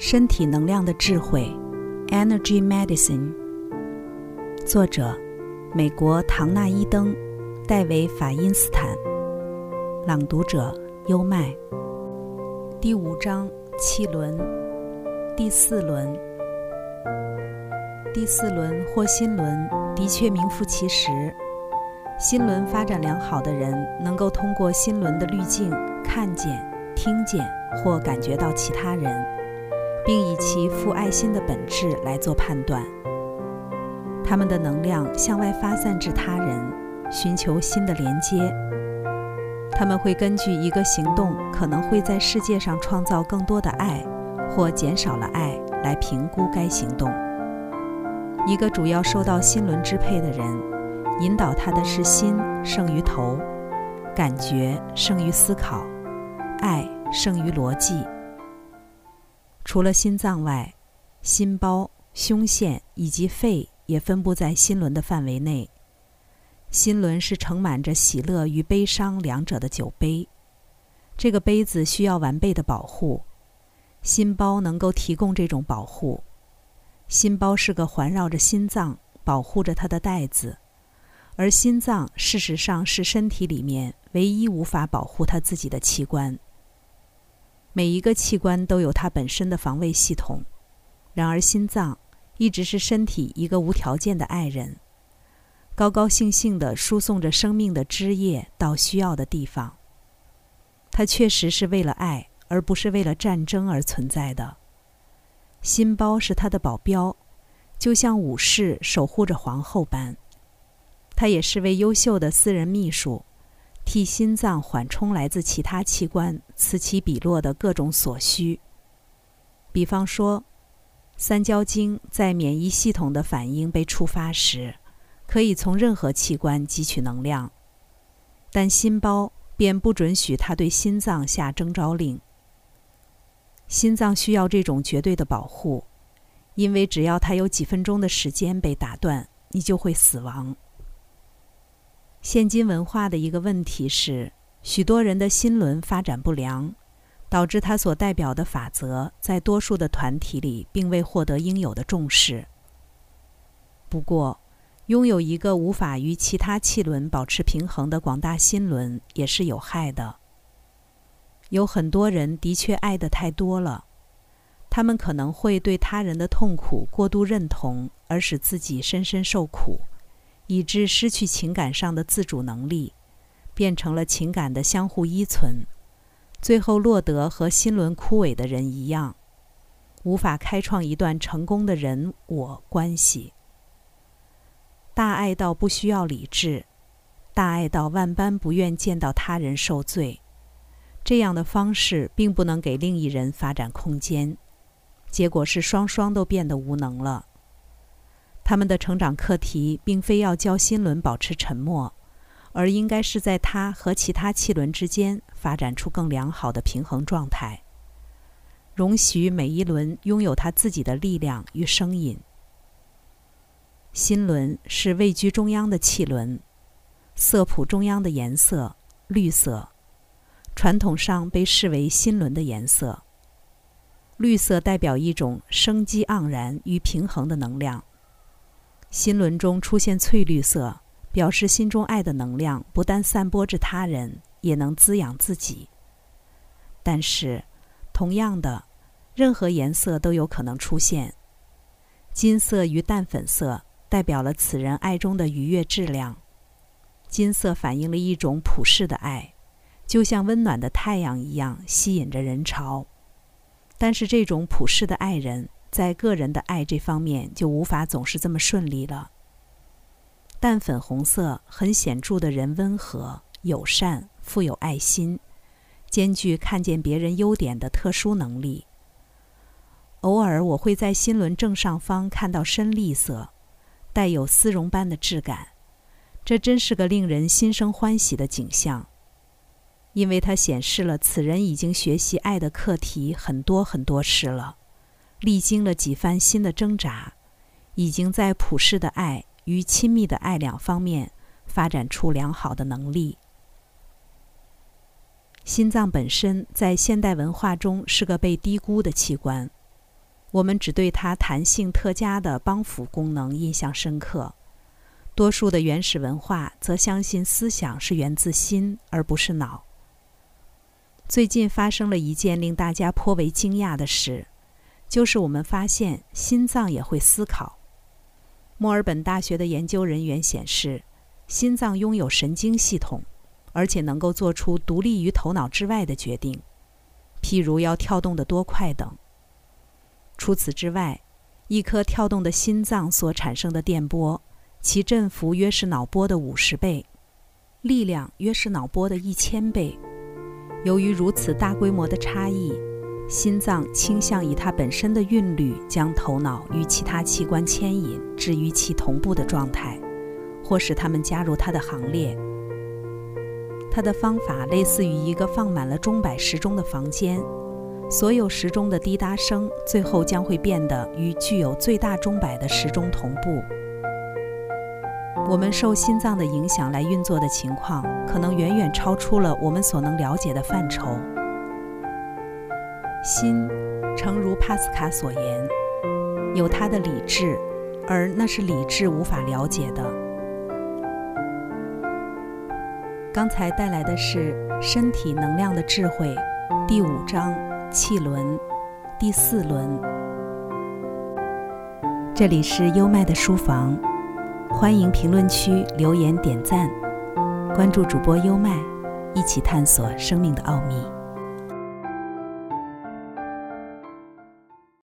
身体能量的智慧，Energy Medicine。作者：美国唐纳伊登、戴维法因斯坦。朗读者：优麦。第五章：气轮。第四轮。第四轮或心轮的确名副其实。心轮发展良好的人，能够通过心轮的滤镜看见、听见或感觉到其他人。并以其父爱心的本质来做判断。他们的能量向外发散至他人，寻求新的连接。他们会根据一个行动可能会在世界上创造更多的爱，或减少了爱，来评估该行动。一个主要受到心轮支配的人，引导他的是心胜于头，感觉胜于思考，爱胜于逻辑。除了心脏外，心包、胸腺以及肺也分布在心轮的范围内。心轮是盛满着喜乐与悲伤两者的酒杯，这个杯子需要完备的保护。心包能够提供这种保护。心包是个环绕着心脏、保护着它的袋子，而心脏事实上是身体里面唯一无法保护它自己的器官。每一个器官都有它本身的防卫系统，然而心脏一直是身体一个无条件的爱人，高高兴兴地输送着生命的汁液到需要的地方。它确实是为了爱，而不是为了战争而存在的。心包是他的保镖，就像武士守护着皇后般。他也是位优秀的私人秘书。替心脏缓冲来自其他器官此起彼落的各种所需。比方说，三焦经在免疫系统的反应被触发时，可以从任何器官汲取能量，但心包便不准许它对心脏下征召令。心脏需要这种绝对的保护，因为只要它有几分钟的时间被打断，你就会死亡。现今文化的一个问题是，许多人的心轮发展不良，导致他所代表的法则在多数的团体里并未获得应有的重视。不过，拥有一个无法与其他气轮保持平衡的广大心轮也是有害的。有很多人的确爱的太多了，他们可能会对他人的痛苦过度认同，而使自己深深受苦。以致失去情感上的自主能力，变成了情感的相互依存，最后落得和心轮枯萎的人一样，无法开创一段成功的人我关系。大爱到不需要理智，大爱到万般不愿见到他人受罪，这样的方式并不能给另一人发展空间，结果是双双都变得无能了。他们的成长课题并非要教心轮保持沉默，而应该是在它和其他气轮之间发展出更良好的平衡状态，容许每一轮拥有它自己的力量与声音。心轮是位居中央的气轮，色谱中央的颜色绿色，传统上被视为心轮的颜色。绿色代表一种生机盎然与平衡的能量。心轮中出现翠绿色，表示心中爱的能量不但散播至他人，也能滋养自己。但是，同样的，任何颜色都有可能出现。金色与淡粉色代表了此人爱中的愉悦质量。金色反映了一种普世的爱，就像温暖的太阳一样吸引着人潮。但是，这种普世的爱人。在个人的爱这方面，就无法总是这么顺利了。淡粉红色很显著的人温和、友善、富有爱心，兼具看见别人优点的特殊能力。偶尔我会在心轮正上方看到深绿色，带有丝绒般的质感，这真是个令人心生欢喜的景象，因为它显示了此人已经学习爱的课题很多很多次了。历经了几番新的挣扎，已经在普世的爱与亲密的爱两方面发展出良好的能力。心脏本身在现代文化中是个被低估的器官，我们只对它弹性特佳的帮扶功能印象深刻。多数的原始文化则相信思想是源自心而不是脑。最近发生了一件令大家颇为惊讶的事，就是我们发现心脏也会思考。墨尔本大学的研究人员显示，心脏拥有神经系统，而且能够做出独立于头脑之外的决定，譬如要跳动的多快等。除此之外，一颗跳动的心脏所产生的电波。其振幅约是脑波的五十倍，力量约是脑波的一千倍。由于如此大规模的差异，心脏倾向以它本身的韵律将头脑与其他器官牵引，置于其同步的状态，或使它们加入它的行列。它的方法类似于一个放满了钟摆时钟的房间，所有时钟的滴答声最后将会变得与具有最大钟摆的时钟同步。我们受心脏的影响来运作的情况，可能远远超出了我们所能了解的范畴。心，诚如帕斯卡所言，有它的理智，而那是理智无法了解的。刚才带来的是《身体能量的智慧》第五章气轮第四轮。这里是优麦的书房。欢迎评论区留言点赞，关注主播优麦，一起探索生命的奥秘。